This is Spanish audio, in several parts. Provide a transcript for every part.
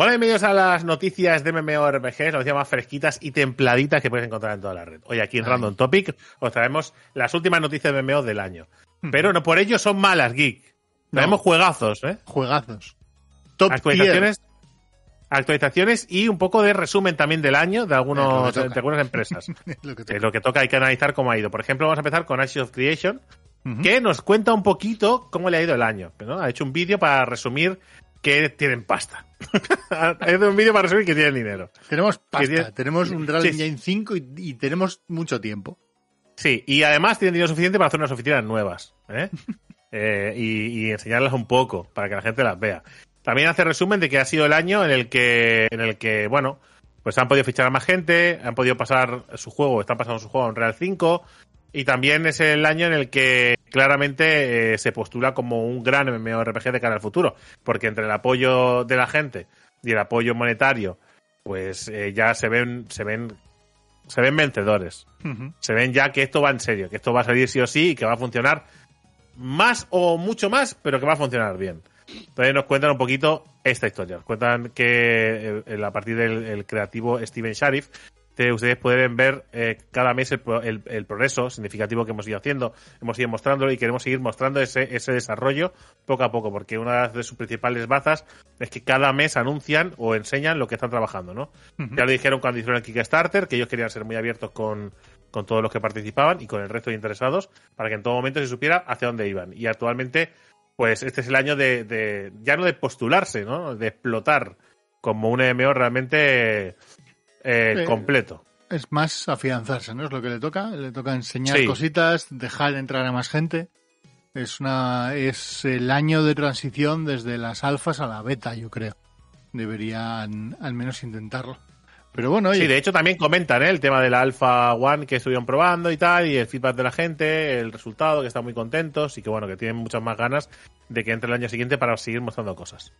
Hola, bienvenidos a las noticias de MMORPG, las noticias más fresquitas y templaditas que puedes encontrar en toda la red. Hoy aquí en Random Topic os traemos las últimas noticias de MMO del año. Pero no por ello son malas, Geek. Traemos juegazos, ¿eh? Juegazos. Top actualizaciones, actualizaciones y un poco de resumen también del año de, algunos, de algunas empresas. lo que Es lo que toca, hay que analizar cómo ha ido. Por ejemplo, vamos a empezar con Ashes of Creation, que nos cuenta un poquito cómo le ha ido el año. ¿no? Ha hecho un vídeo para resumir que tienen pasta. ha hecho un vídeo para resumir que tienen dinero. Tenemos pasta, tenemos un Real Sí. Engine 5 y, y tenemos mucho tiempo. Sí, y además tienen dinero suficiente para hacer unas oficinas nuevas. ¿eh? Eh, y, y enseñarlas un poco para que la gente las vea. También hace resumen de que ha sido el año en el que, en el que bueno, pues han podido fichar a más gente, han podido pasar su juego, están pasando su juego a un Real 5, y también es el año en el que claramente eh, se postula como un gran MMORPG de cara al futuro, porque entre el apoyo de la gente y el apoyo monetario, pues eh, ya se ven, se ven, se ven vencedores se ven ya que esto va en serio, que esto va a salir sí o sí y que va a funcionar más o mucho más, pero que va a funcionar bien. Entonces nos cuentan un poquito esta historia. Nos cuentan que eh, a partir del el creativo Steven Sharif, que ustedes pueden ver eh, cada mes el, el- el progreso significativo que hemos ido haciendo, hemos ido mostrándolo y queremos seguir mostrando ese, ese desarrollo poco a poco, porque una de sus principales bazas es que cada mes anuncian o enseñan lo que están trabajando, ¿no? Ya lo dijeron cuando hicieron el Kickstarter, que ellos querían ser muy abiertos con, con todos los que participaban y con el resto de interesados, para que en todo momento se supiera hacia dónde iban. Y actualmente, pues este es el año de, de ya no de postularse, ¿no? De explotar como un MMO realmente eh, Eh, completo. Es más afianzarse, ¿no? Es lo que le toca. Le toca enseñar Sí. cositas, dejar entrar a más gente. Es una es el año de transición desde las alfas a la beta, yo creo. Deberían al menos intentarlo. Pero bueno, oye, Sí, de hecho también comentan ¿eh? el tema de la Alpha One que estuvieron probando y tal, y el feedback de la gente, el resultado, que están muy contentos y que bueno, que tienen muchas más ganas de que entre el año siguiente para seguir mostrando cosas.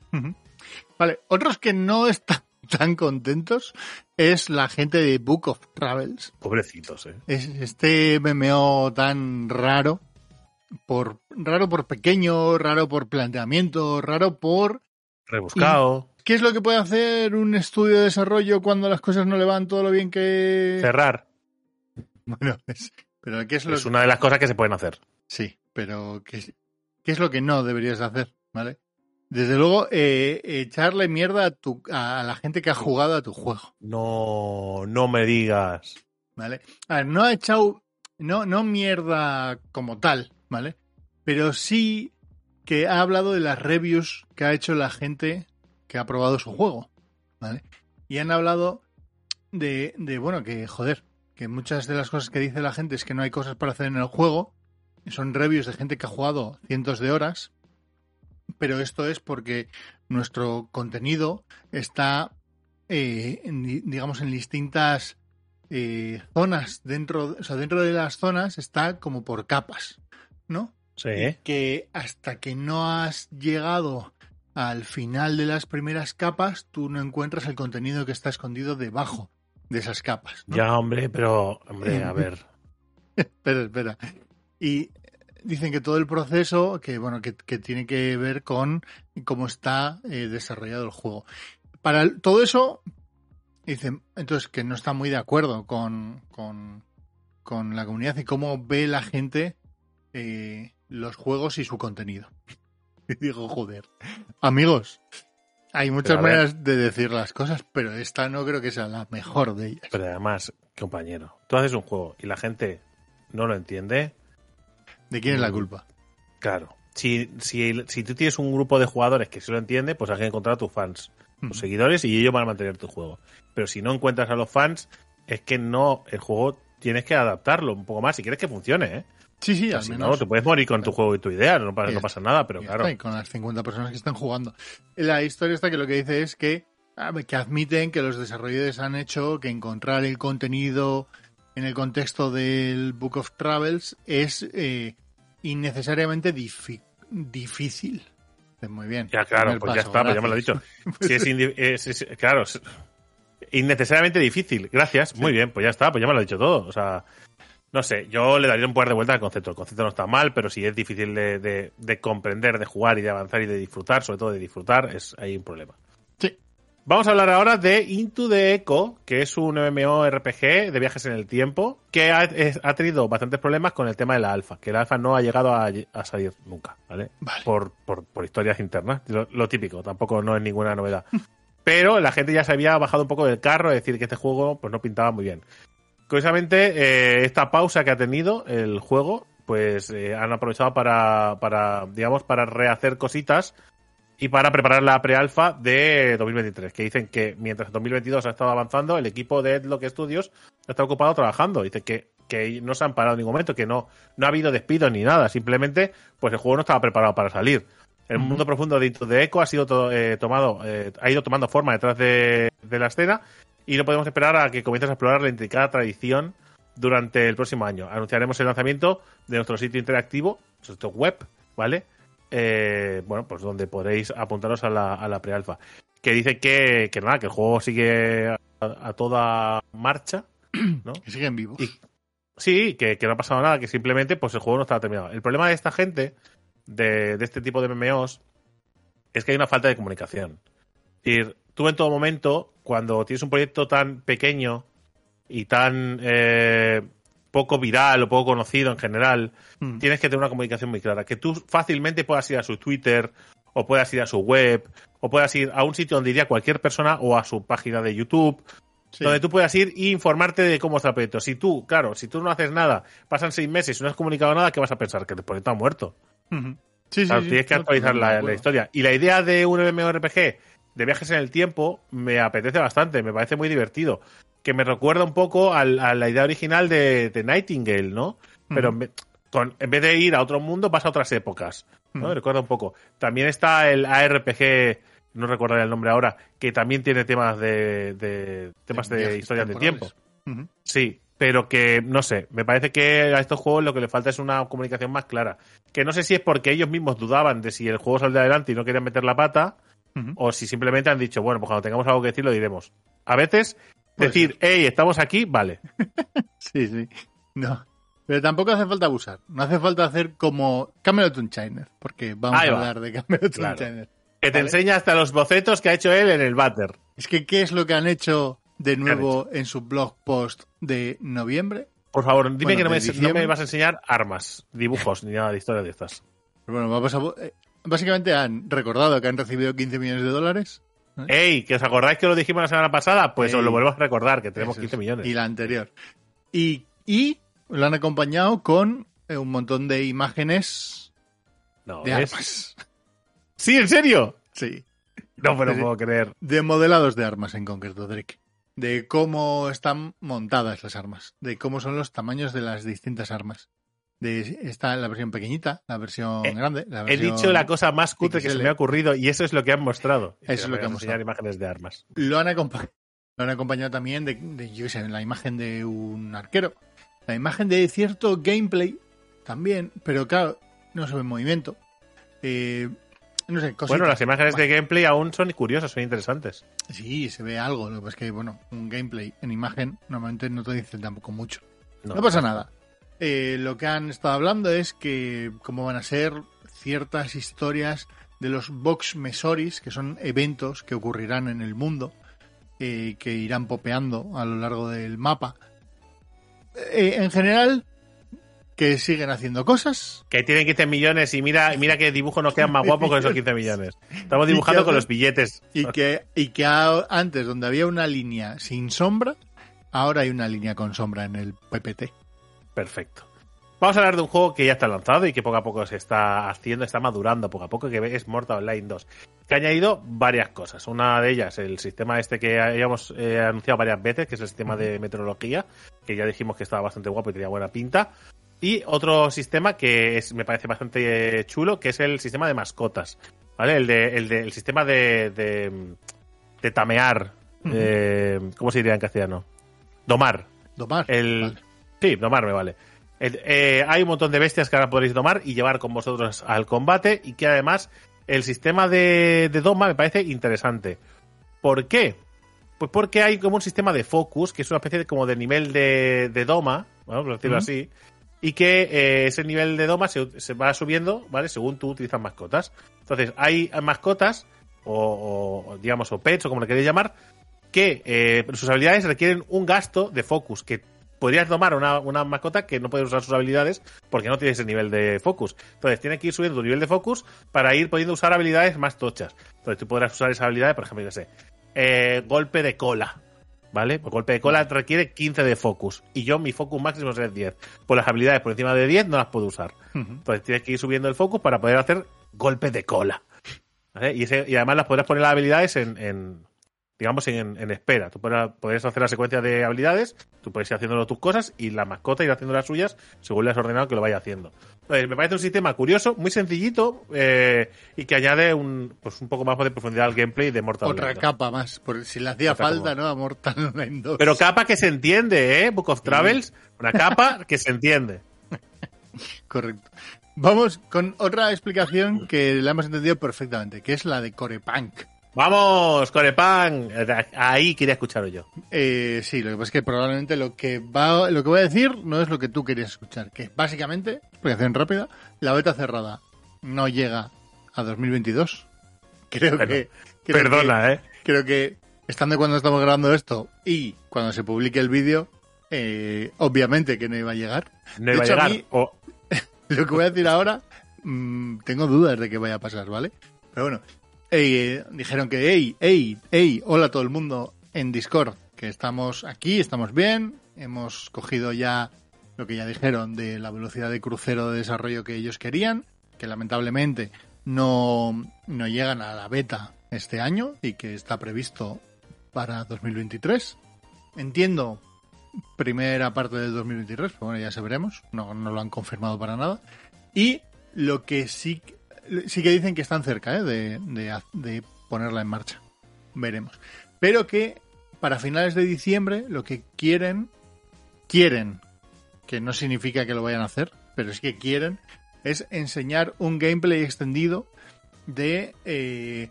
Vale, otros que no están tan contentos es la gente de Book of Travels. Pobrecitos, ¿eh? Es este MMO tan raro, por raro por pequeño, raro por planteamiento, raro por Rebuscado, ¿qué es lo que puede hacer un estudio de desarrollo cuando las cosas no le van todo lo bien que cerrar. bueno, es- pero qué es lo Es una de las cosas que se pueden hacer. sí, pero qué, qué es lo que no deberías de hacer, ¿vale? Desde luego, eh, echarle mierda a, tu, a la gente que ha jugado a tu juego. No, no me digas. ¿vale? A ver, no ha echado, no, no mierda como tal, ¿vale? Pero sí que ha hablado de las reviews que ha hecho la gente que ha probado su juego, ¿vale? Y han hablado de, de, bueno, que joder, que muchas de las cosas que dice la gente es que no hay cosas para hacer en el juego, son reviews de gente que ha jugado cientos de horas, pero esto es porque nuestro contenido está, eh, en di- digamos, en distintas eh, zonas dentro, o sea, dentro de las zonas está como por capas, ¿no? Sí. Que hasta que no has llegado al final de las primeras capas, tú no encuentras el contenido que está escondido debajo de esas capas. ¿no? Ya, hombre, pero, hombre, a ver. Espera, espera. Y dicen que todo el proceso, que bueno, que, que tiene que ver con cómo está eh, desarrollado el juego. Para el- todo eso, dicen, entonces que no está muy de acuerdo con, con, con la comunidad y cómo ve la gente eh, los juegos y su contenido. Y digo, joder, amigos, hay muchas ver. maneras de decir las cosas, pero esta no creo que sea la mejor de ellas. Pero además, compañero, tú haces un juego y la gente no lo entiende, ¿De quién es la culpa? claro. Si, si, si tú tienes un grupo de jugadores que sí lo entiende, pues hay que encontrar a tus fans, tus seguidores, y ellos van a mantener tu juego. Pero si no encuentras a los fans, es que no, el juego tienes que adaptarlo un poco más si quieres que funcione, ¿eh? Sí, sí, al menos. no, te puedes morir con tu juego y tu idea, no pasa, Ya no pasa nada, pero claro. y con las 50 personas que están jugando. La historia está que lo que dice es que a ver, que admiten que los desarrolladores han hecho que encontrar el contenido en el contexto del Book of Travels es eh, innecesariamente difícil. Pues Muy bien. Ya, claro, pues ya está, pues ya me lo he dicho. Si es, indi- es- es- claro, es innecesariamente difícil. Gracias, muy bien, pues ya está, pues ya me lo he dicho todo. O sea, no sé, yo le daría un poder de vuelta al concepto. El concepto no está mal, pero si es difícil de, de- de comprender, de jugar y de avanzar y de disfrutar, sobre todo de disfrutar, es hay un problema. Vamos a hablar ahora de Into the Echo, que es un MMORPG de viajes en el tiempo, que ha, es- ha tenido bastantes problemas con el tema de la alfa, que la alfa no ha llegado a, a salir nunca, ¿vale? Vale. Por, por, por historias internas, lo, lo típico, tampoco no es ninguna novedad. Pero la gente ya se había bajado un poco del carro, es decir, que este juego pues no pintaba muy bien. Curiosamente, eh, esta pausa que ha tenido el juego, pues eh, han aprovechado para, para, digamos, para rehacer cositas y para preparar la pre-alfa de 2023, que dicen que mientras 2022 ha estado avanzando, el equipo de Deadlock Studios está ocupado trabajando. Dice que, que no se han parado en ningún momento, que no, no ha habido despidos ni nada, simplemente pues el juego no estaba preparado para salir. El mundo profundo de the Echo ha sido to- eh, tomado, eh, ha ido tomando forma detrás de, de la escena y no podemos esperar a que comiences a explorar la intricada tradición durante el próximo año. Anunciaremos el lanzamiento de nuestro sitio interactivo, nuestro web, ¿vale? Eh, bueno, pues donde podéis apuntaros a la, a la pre-alfa. Que dice que, que nada, que el juego sigue a, a toda marcha, ¿no? Que siguen vivos. Y- Sí, que, que no ha pasado nada, que simplemente pues el juego no estaba terminado. El problema de esta gente, de, de este tipo de MMOs, es que hay una falta de comunicación. Es decir, tú en todo momento, cuando tienes un proyecto tan pequeño y tan eh, poco viral o poco conocido en general, Mm. tienes que tener una comunicación muy clara. Que tú fácilmente puedas ir a su Twitter, o puedas ir a su web, o puedas ir a un sitio donde iría cualquier persona, o a su página de YouTube, Sí. donde tú puedas ir e informarte de cómo está el proyecto. Si tú, claro, si tú no haces nada, pasan seis meses y no has comunicado nada, ¿qué vas a pensar? Que el proyecto ha muerto. Ujú. Sí, sí, Claro, sí. tienes que actualizar la, la historia. Y la idea de un MMORPG de viajes en el tiempo me apetece bastante, me parece muy divertido. Que me recuerda un poco al- a la idea original de, de Nightingale, ¿no? Pero vez, con- en vez de ir a otro mundo, vas a otras épocas. ¿no? Me recuerda un poco. También está el ARPG, no recordaré el nombre ahora, que también tiene temas de, de- temas de, historias de tiempo. Sí, pero que no sé, me parece que a estos juegos lo que le falta es una comunicación más clara. Que no sé si es porque ellos mismos dudaban de si el juego saldría adelante y no querían meter la pata, O si simplemente han dicho, bueno, pues cuando tengamos algo que decir lo diremos. A veces, decir, hey, estamos aquí, vale. Sí, sí. No. Pero tampoco hace falta abusar. No hace falta hacer como Camelot Unchained, porque vamos Ahí a va. hablar de Camelot Claro. Que te Vale. enseña hasta los bocetos que ha hecho él en el váter. Es que, ¿qué es lo que han hecho de nuevo en su blog post de noviembre? Por favor, dime Bueno, que no me, no me vas a enseñar armas, dibujos, ni nada de historias de estas. Pero bueno, vamos a... Básicamente han recordado que han recibido 15 millones de dólares. Ey, que os acordáis que lo dijimos la semana pasada, pues os lo vuelvo a recordar, que tenemos Eso 15 es. millones. Y la anterior. Y, y lo han acompañado con eh, un montón de imágenes No, de ¿ves? armas. Sí, ¿en serio? Sí. No me lo puedo creer. De modelados de armas en concreto, Drake. De cómo están montadas las armas. De cómo son los tamaños de las distintas armas. De, está la versión pequeñita, la versión Eh, grande. La He dicho la cosa más cutre que se me ha ocurrido y eso es lo que han mostrado. Eso es lo que han mostrado. imágenes de armas. Lo han, acompa- lo han acompañado también de, de, yo sé, la imagen de un arquero. La imagen de cierto gameplay también, pero claro, no se ve en movimiento. Eh, no sé, cositas. Bueno, las imágenes de gameplay aún son curiosas, son interesantes. Sí, se ve algo. Lo que es que, bueno, un gameplay en imagen normalmente no te dice tampoco mucho. No, No, pasa nada. Eh, lo que han estado hablando es que cómo van a ser ciertas historias de los Vox Mesoris, que son eventos que ocurrirán en el mundo, eh, que irán popeando a lo largo del mapa. Eh, en general, que siguen haciendo cosas. Que tienen 15 millones y mira, mira qué dibujo nos quedan más guapos con esos 15 millones. Estamos dibujando que con los billetes. Y que, y que a- antes, donde había una línea sin sombra, ahora hay una línea con sombra en el PPT. Perfecto. Vamos a hablar de un juego que ya está lanzado y que poco a poco se está haciendo, está madurando poco a poco, que es Mortal Online 2. Que ha añadido varias cosas. Una de ellas, el sistema este que habíamos eh, anunciado varias veces, que es el sistema de meteorología, que ya dijimos que estaba bastante guapo y tenía buena pinta. Y otro sistema que es, me parece bastante chulo, que es el sistema de mascotas. ¿Vale? El, de, el, de, el sistema de, de, de tamear. eh, ¿Cómo se diría en castellano? Domar. Domar. El, Vale. Sí, domar me vale. Eh, hay un montón de bestias que ahora podréis domar y llevar con vosotros al combate y que además el sistema de, de doma me parece interesante. ¿Por qué? Pues porque hay como un sistema de focus, que es una especie de, como de nivel de, de doma, bueno, por decirlo así, y que eh, ese nivel de doma se, se va subiendo, ¿vale? Según tú utilizas mascotas. Entonces, hay mascotas, o, o, digamos, o pets, o como le queréis llamar, que eh, sus habilidades requieren un gasto de focus, que podrías tomar una, una mascota que no puede usar sus habilidades porque no tiene ese nivel de focus. Entonces, tiene que ir subiendo tu nivel de focus para ir pudiendo usar habilidades más tochas. Entonces, tú podrás usar esa habilidad, por ejemplo, yo sé, eh, golpe de cola. ¿Vale? Pues golpe de cola requiere 15 de focus. Y yo, mi focus máximo es 10. Pues las habilidades por encima de 10 no las puedo usar. Entonces tienes que ir subiendo el focus para poder hacer golpe de cola. ¿Vale? Y, ese- y además las podrás poner las habilidades en, en, digamos, en, en espera. Tú podrás hacer la secuencia de habilidades, tú puedes ir haciéndolo tus cosas y la mascota ir haciendo las suyas según le has ordenado que lo vaya haciendo. Entonces, me parece un sistema curioso, muy sencillito eh, y que añade un, pues un poco más de profundidad al gameplay de Mortal Otra capa más, por si le hacía Otra falta. ¿no? A Mortal Online 2. Pero capa que se entiende, ¿eh? Book of Travels, una capa que se entiende. Correcto. Vamos con otra explicación que la hemos entendido perfectamente, que es la de Corepunk. Vamos, Corepan. Ahí quería escucharos yo. Eh, sí, lo que pasa es que probablemente lo que va, lo que voy a decir no es lo que tú querías escuchar, que es básicamente, explicación rápida, la beta cerrada no llega a 2022. Creo Bueno, que creo Perdona, ¿eh? creo que estando cuando estamos grabando esto y cuando se publique el vídeo, eh, obviamente que no iba a llegar. No De iba a hecho, a llegar. mí- O- Lo que voy a decir ahora, mm, tengo dudas de que vaya a pasar, ¿vale? Pero bueno, eh, dijeron que, hey, hey, hey, hola a todo el mundo en Discord, que estamos aquí, estamos bien, hemos cogido ya lo que ya dijeron de la velocidad de crucero de desarrollo que ellos querían, que lamentablemente no, no llegan a la beta este año y que está previsto para 2023. Entiendo primera parte del 2023, pero bueno, ya se veremos, no, no lo han confirmado para nada. Y lo que sí, sí que dicen que están cerca ¿eh? de, de- ponerla en marcha. Veremos. Pero que para finales de diciembre lo que quieren, quieren, que no significa que lo vayan a hacer, pero es que quieren, es enseñar un gameplay extendido de eh,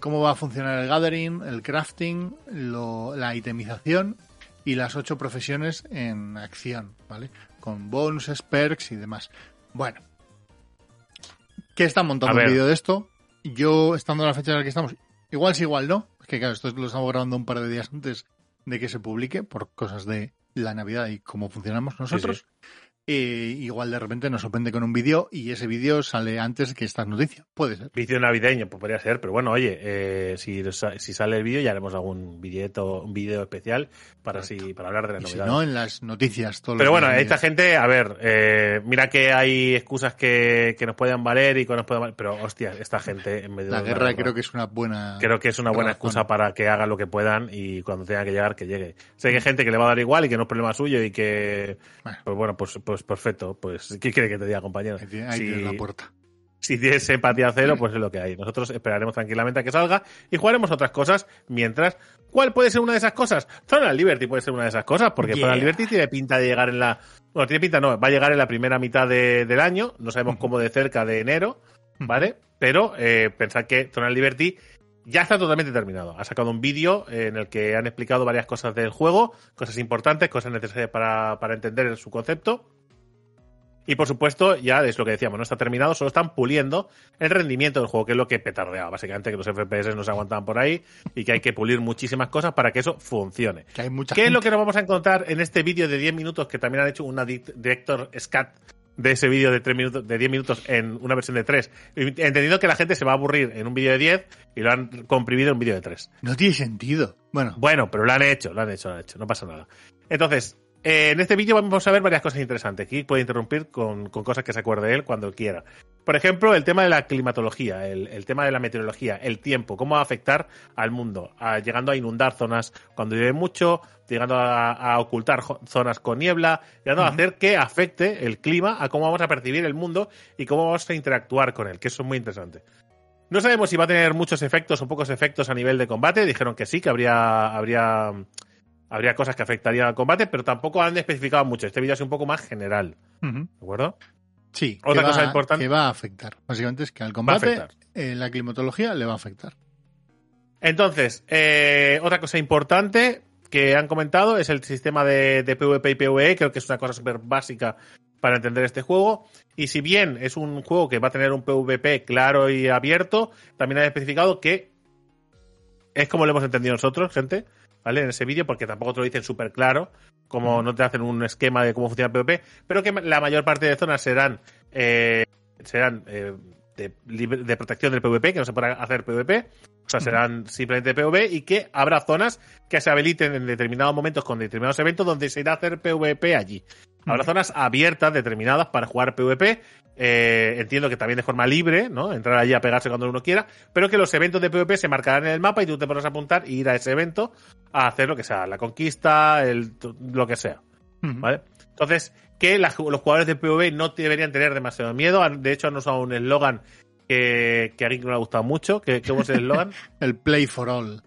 cómo va a funcionar el gathering, el crafting, lo- la itemización y las ocho profesiones en acción, ¿vale? Con bonuses, perks y demás. Bueno, ¿qué están montando un vídeo de esto? Yo, estando en la fecha en la que estamos, igual sí, igual no. Es que claro, esto lo estamos grabando un par de días antes de que se publique por cosas de la Navidad y cómo funcionamos nosotros. Eh, igual de repente nos sorprende con un vídeo y ese vídeo sale antes que esta noticia. Puede ser. Vicio navideño, pues podría ser, pero bueno, oye, eh, si, si sale el vídeo ya haremos algún billeto, un vídeo especial para si, para hablar de la Y si novedad. no, en las noticias. Todos Pero los bueno, esta gente, a ver, eh, mira que hay excusas que, que nos puedan valer y que nos puedan valer, pero hostia, esta gente en medio La de guerra creo que es una buena. creo que es una buena razón. excusa para que hagan lo que puedan y cuando tenga que llegar que llegue. Sé que hay gente que le va a dar igual y que no es problema suyo y que Bueno. pues bueno, pues pues perfecto, pues ¿qué quiere que te diga, compañero? Ahí tiene- ahí Si- tienes la puerta. si tienes empatía cero, pues es lo que hay. Nosotros esperaremos tranquilamente a que salga y jugaremos otras cosas mientras. ¿Cuál puede ser una de esas cosas? Zona Liberty puede ser una de esas cosas, porque Yeah. Zona Liberty tiene pinta de llegar en la. Bueno, tiene pinta, no, va a llegar en la primera mitad de- del año, no sabemos cómo de cerca de enero, ¿vale? Pero eh, pensad que Zona Liberty ya está totalmente terminado. Ha sacado un vídeo eh, en el que han explicado varias cosas del juego, cosas importantes, cosas necesarias para, para entender su concepto. Y por supuesto, ya es lo que decíamos, no está terminado, solo están puliendo el rendimiento del juego, que es lo que petardeaba, básicamente, que los FPS no se aguantaban por ahí y que hay que pulir muchísimas cosas para que eso funcione. Que hay mucha ¿Qué es lo que nos vamos a encontrar en este vídeo de 10 minutos que también han hecho una di- director scat de ese vídeo de 3 minutos de 10 minutos en una versión de 3, entendiendo que la gente se va a aburrir en un vídeo de 10 y lo han comprimido en un vídeo de 3. No tiene sentido. Bueno, Bueno, pero lo han hecho, lo han hecho, lo han hecho, no pasa nada. Entonces, eh, en este vídeo vamos a ver varias cosas interesantes. Aquí puede interrumpir con, con cosas que se acuerde él cuando quiera. Por ejemplo, el tema de la climatología, el, el tema de la meteorología, el tiempo, cómo va a afectar al mundo, a- llegando a inundar zonas cuando llueve mucho, llegando a, a ocultar zonas con niebla, llegando a hacer que afecte el clima a cómo vamos a percibir el mundo y cómo vamos a interactuar con él, que eso es muy interesante. No sabemos si va a tener muchos efectos o pocos efectos a nivel de combate. Dijeron que sí, que habría, habría, habría cosas que afectarían al combate, pero tampoco han especificado mucho. Este vídeo es un poco más general. ¿De acuerdo? Sí, Otra que cosa va- importante- que va a afectar. Básicamente es que al combate, eh, la climatología le va a afectar. Entonces, eh, otra cosa importante que han comentado es el sistema de, de PvP y PvE. Creo que es una cosa súper básica para entender este juego. Y si bien es un juego que va a tener un PvP claro y abierto, también han especificado que es como lo hemos entendido nosotros, gente, ¿vale? En ese vídeo, porque tampoco te lo dicen súper claro, como no te hacen un esquema de cómo funciona el PvP, pero que la mayor parte de zonas serán, eh, serán eh, de, protección del PvP, que no se podrá hacer PvP, o sea, serán simplemente PvP y que habrá zonas que se habiliten en determinados momentos con determinados eventos donde se irá a hacer PvP allí. Habrá zonas abiertas determinadas para jugar PvP. eh, entiendo que también de forma libre, ¿no? Entrar allí a pegarse cuando uno quiera, pero que los eventos de PvP se marcarán en el mapa y tú te podrás apuntar y ir a ese evento a hacer lo que sea, la conquista, el, lo que sea. ¿Vale? Entonces, que los jugadores de PvE no deberían tener demasiado miedo. De hecho, han usado un eslogan que, que a Geek no le ha gustado mucho. Que, ¿Cómo es el eslogan? El play for all.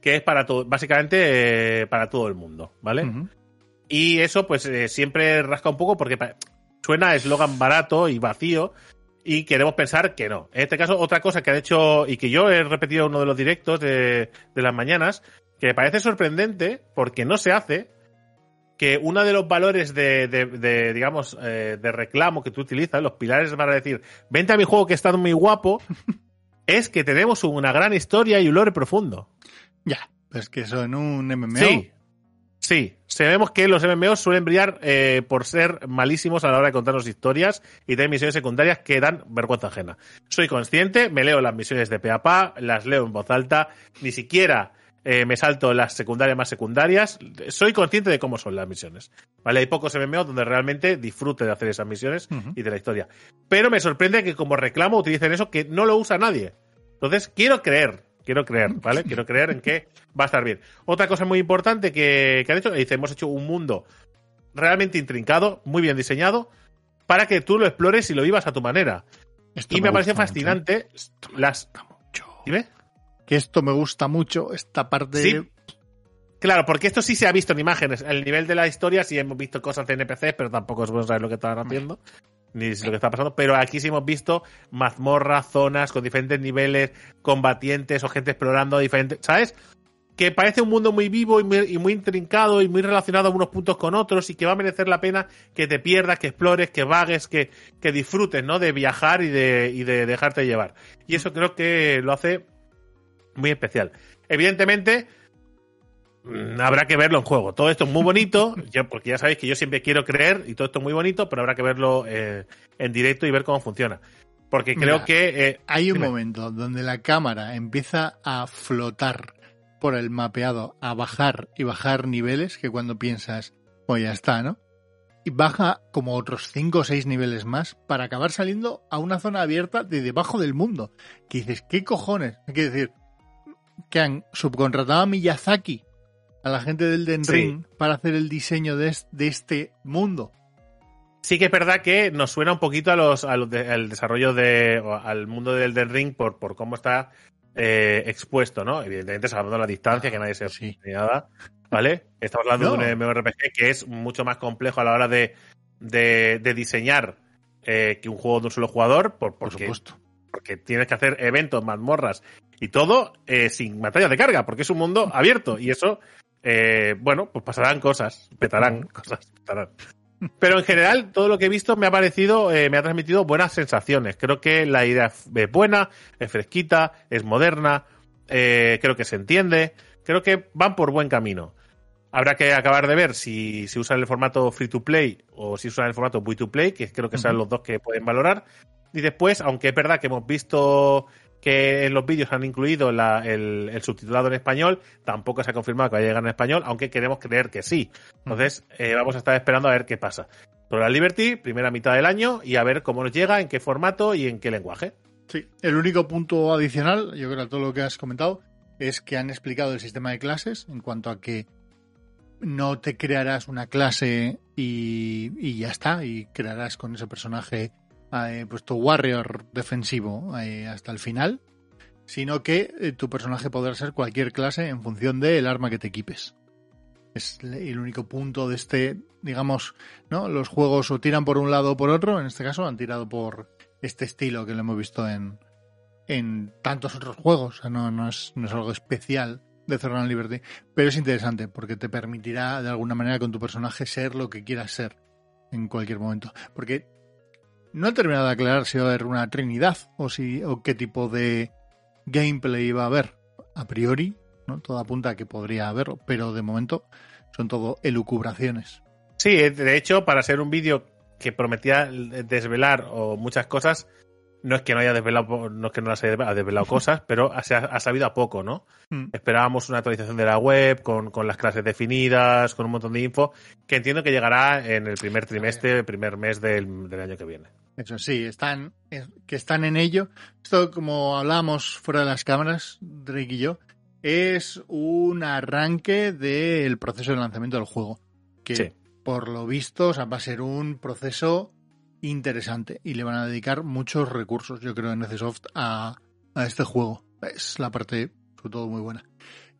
que es para todo, básicamente eh, para todo el mundo, ¿vale? Y eso, pues, eh, siempre rasca un poco porque suena eslogan barato y vacío. Y queremos pensar que no. En este caso, otra cosa que han hecho y que yo he repetido en uno de los directos de, de las mañanas, que me parece sorprendente porque no se hace, que uno de los valores de, de- de, digamos, eh, de reclamo que tú utilizas, los pilares para decir, vente a mi juego que está muy guapo, es que tenemos una gran historia y un lore profundo. Ya, pues que eso en un MMO. Sí. Sí, sabemos que los MMOs suelen brillar eh, por ser malísimos a la hora de contarnos historias y tener misiones secundarias que dan vergüenza ajena. Soy consciente, me leo las misiones de pe a pa, las leo en voz alta, ni siquiera eh, me salto las secundarias más secundarias. Soy consciente de cómo son las misiones. ¿Vale? Hay pocos MMOs donde realmente disfrute de hacer esas misiones y de la historia. Pero me sorprende que como reclamo utilicen eso que no lo usa nadie. Entonces, quiero creer, quiero creer, ¿vale? Quiero creer en que va a estar bien. Otra cosa muy importante que, que han hecho, dice, hemos hecho un mundo realmente intrincado, muy bien diseñado, para que tú lo explores y lo vivas a tu manera. Esto Y me, mucho, fascinante ¿eh? Esto me las... mucho. ¿Dime? Que esto me gusta mucho, esta parte. Claro, porque esto sí se ha visto en imágenes. El nivel de la historia sí hemos visto cosas de NPCs, pero tampoco es bueno saber lo que estaban haciendo, ni lo que está pasando. Pero aquí sí hemos visto mazmorras, zonas con diferentes niveles, combatientes o gente explorando diferentes. ¿Sabes? Que parece un mundo muy vivo y muy, intrincado y muy relacionado unos puntos con otros y que va a merecer la pena que te pierdas, que explores, que vagues, que, que disfrutes, ¿no? De viajar y de, y de dejarte llevar. Y eso creo que lo hace muy especial. Evidentemente, mm, habrá que verlo en juego. Todo esto es muy bonito, yo- porque ya sabéis que yo siempre quiero creer y todo esto es muy bonito, pero habrá que verlo eh, en directo y ver cómo funciona. Porque creo Mira, que... eh, Hay un dime. momento donde la cámara empieza a flotar por el mapeado, a bajar y bajar niveles, que cuando piensas, pues ya está, ¿no? Y baja como otros 5 o 6 niveles más para acabar saliendo a una zona abierta de debajo del mundo. Que dices, ¿qué cojones? Hay que decir, que han subcontratado a Miyazaki, a la gente del Den Sí. Ring, para hacer el diseño de, es- de este mundo. Sí que es verdad que nos suena un poquito a los, a los de- al desarrollo de, al mundo del Elden Ring por, por cómo está eh, expuesto, ¿no? Evidentemente salvando la distancia, que nadie se Sí. ni nada, ¿vale? Estamos hablando No. de un MMORPG que es mucho más complejo a la hora de, de, de diseñar eh, que un juego de un solo jugador, por, supuesto. porque tienes que hacer eventos, mazmorras y todo eh, sin batallas de carga, porque es un mundo abierto y eso, eh, bueno, pues pasarán cosas, petarán cosas, petarán. Pero en general, todo lo que he visto me ha parecido, eh, me ha transmitido buenas sensaciones. Creo que la idea es buena, es fresquita, es moderna, creo que se entiende, creo que van por buen camino. Habrá que acabar de ver si, si usan el formato free to play o si usan el formato free to play, que creo que serán Ujú. los dos que pueden valorar. Y después, aunque es verdad que hemos visto que en los vídeos han incluido la- el, el subtitulado en español, tampoco se ha confirmado que vaya a llegar en español, aunque queremos creer que sí. Entonces, eh, vamos a estar esperando a ver qué pasa. Pero la Liberty, primera mitad del año, y a ver cómo nos llega, en qué formato y en qué lenguaje. Sí, el único punto adicional, yo creo a todo lo que has comentado, es que han explicado el sistema de clases en cuanto a que no te crearás una clase y, y ya está, y crearás con ese personaje eh, pues tu warrior defensivo eh, hasta el final, sino que eh, tu personaje podrá ser cualquier clase en función del arma que te equipes. Es el único punto de este, digamos, ¿no? Los juegos o tiran por un lado o por otro, en este caso han tirado por este estilo que lo hemos visto en, en tantos otros juegos, o sea, no, no, es, no es algo especial de Zerran Liberty, pero es interesante porque te permitirá de alguna manera con tu personaje ser lo que quieras ser en cualquier momento. Porque no he terminado de aclarar si va a haber una trinidad o si o qué tipo de gameplay va a haber. A priori, ¿no? Todo apunta a que podría haberlo, pero de momento son todo elucubraciones. Sí, de hecho, para ser un vídeo que prometía desvelar o muchas cosas, no es que no haya desvelado, no es que no las haya desvelado cosas, pero se ha, ha, sabido a poco, ¿no? Mm. Esperábamos una actualización de la web con, con, las clases definidas, con un montón de info, que entiendo que llegará en el primer trimestre, el primer mes del, del año que viene. Eso sí, están, que están en ello. Esto, como hablábamos fuera de las cámaras, Drake y yo, es un arranque del proceso de lanzamiento del juego. Que sí. por lo visto o sea, va a ser un proceso interesante y le van a dedicar muchos recursos, yo creo, en Necesoft a, a este juego. Es la parte, sobre todo, muy buena.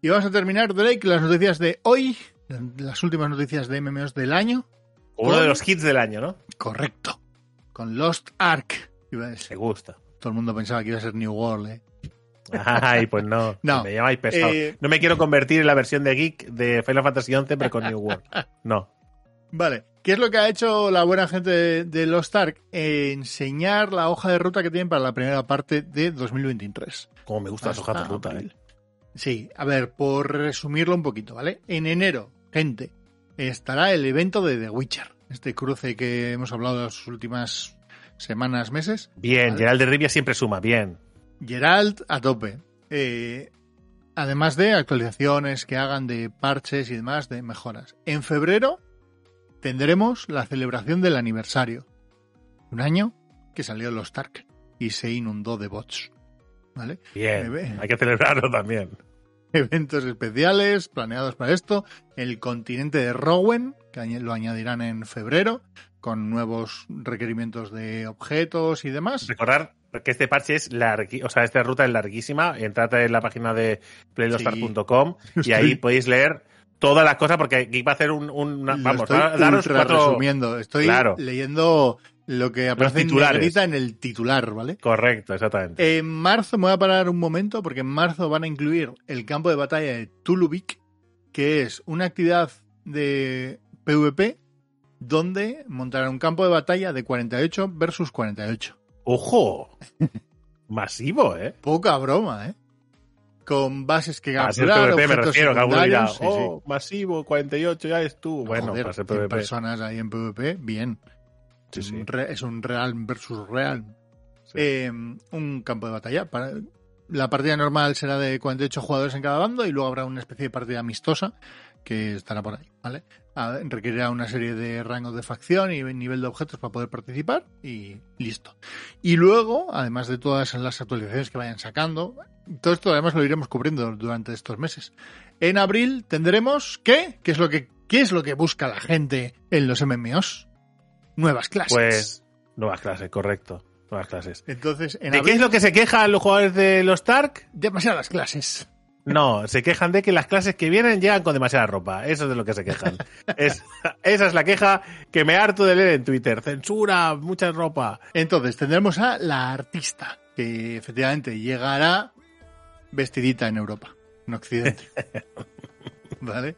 Y vamos a terminar, Drake, las noticias de hoy, las últimas noticias de MMOs del año. Uno con... de los hits del año, ¿no? Correcto. Con Lost Ark. Iba a decir. Me gusta. Todo el mundo pensaba que iba a ser New World, ¿eh? Ay, pues no. no. Me llamáis pesado. Eh... No me quiero convertir en la versión de Geek de Final Fantasy XI, pero con New World. No. Vale. ¿Qué es lo que ha hecho la buena gente de, de Lost Ark? Eh, enseñar la hoja de ruta que tienen para la primera parte de 2023. Como me gustan las hojas de ruta, ¿eh? Sí, a ver, por resumirlo un poquito, ¿vale? En enero, gente, estará el evento de The Witcher. Este cruce que hemos hablado las últimas semanas, meses. Bien, ¿vale? Gerald de Rivia siempre suma, bien. Gerald a tope. Eh, además de actualizaciones que hagan de parches y demás, de mejoras. En febrero tendremos la celebración del aniversario. Un año que salió los Stark y se inundó de bots. ¿Vale? Bien, hay que celebrarlo también. Eventos especiales planeados para esto. El continente de Rowan, que lo añadirán en febrero, con nuevos requerimientos de objetos y demás. Recordar que este parche es larguísimo, o sea, esta ruta es larguísima. Entrad en la página de playlostar.com sí. y ahí podéis leer todas las cosas porque aquí va a hacer un, un una, vamos a daros cuatro resumiendo estoy claro. leyendo lo que aparece en en el titular vale correcto exactamente en marzo me voy a parar un momento porque en marzo van a incluir el campo de batalla de Tulubik que es una actividad de PvP donde montarán un campo de batalla de 48 versus 48 ojo masivo eh poca broma eh con bases que capturar, PvP me refiero, dirá, oh, sí. masivo, 48, ya es tú. Bueno, Joder, para ser 100 PvP. personas ahí en PvP, bien. Sí, es. Un re, es, Un real versus real. Eh, un campo de batalla. Para, la partida normal será de 48 jugadores en cada bando y luego habrá una especie de partida amistosa que estará por ahí, ¿vale? A, requerirá una serie de rangos de facción y nivel de objetos para poder participar y listo. Y luego, además de todas las actualizaciones que vayan sacando, todo esto además lo iremos cubriendo durante estos meses. En abril tendremos ¿qué? ¿Qué es lo que qué es lo que busca la gente en los MMOs? Nuevas clases. Pues nuevas clases, correcto. Nuevas clases. Entonces, en ¿De abril, qué es lo que se quejan los jugadores de los Tark? demasiadas clases. No, se quejan de que las clases que vienen llegan con demasiada ropa. Eso es de lo que se quejan. es, esa es la queja que me harto de leer en Twitter. Censura, mucha ropa. Entonces, tendremos a la artista, que efectivamente llegará vestidita en Europa, en Occidente. ¿Vale?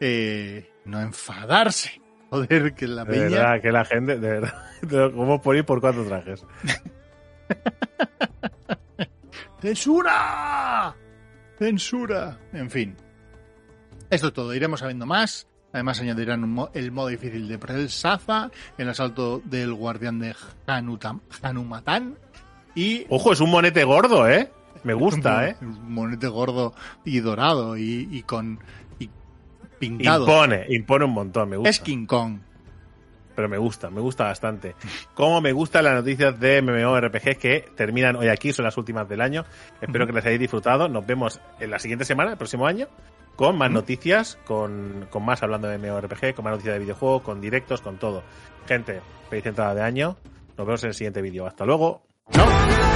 Eh, no enfadarse. Joder, que la De peña... verdad, que la gente, de verdad, ¿cómo por ir por cuatro trajes? ¡Censura! ¡Censura! En fin. Esto es todo. Iremos sabiendo más. Además añadirán un mo el modo difícil de Prel Safa, el asalto del guardián de Hanutam Hanumatan y... Ojo, es un monete gordo, ¿eh? Me gusta, ¿eh? Un monete gordo y dorado y, y con... Y pintado. Impone, impone un montón, me gusta. Es King Kong. Pero me gusta, me gusta bastante. Como me gustan las noticias de MMORPG que terminan hoy aquí, son las últimas del año. Espero que les hayáis disfrutado. Nos vemos en la siguiente semana, el próximo año, con más noticias, con, con más hablando de MMORPG, con más noticias de videojuegos, con directos, con todo. Gente, feliz entrada de año. Nos vemos en el siguiente vídeo. Hasta luego. ¡Chao!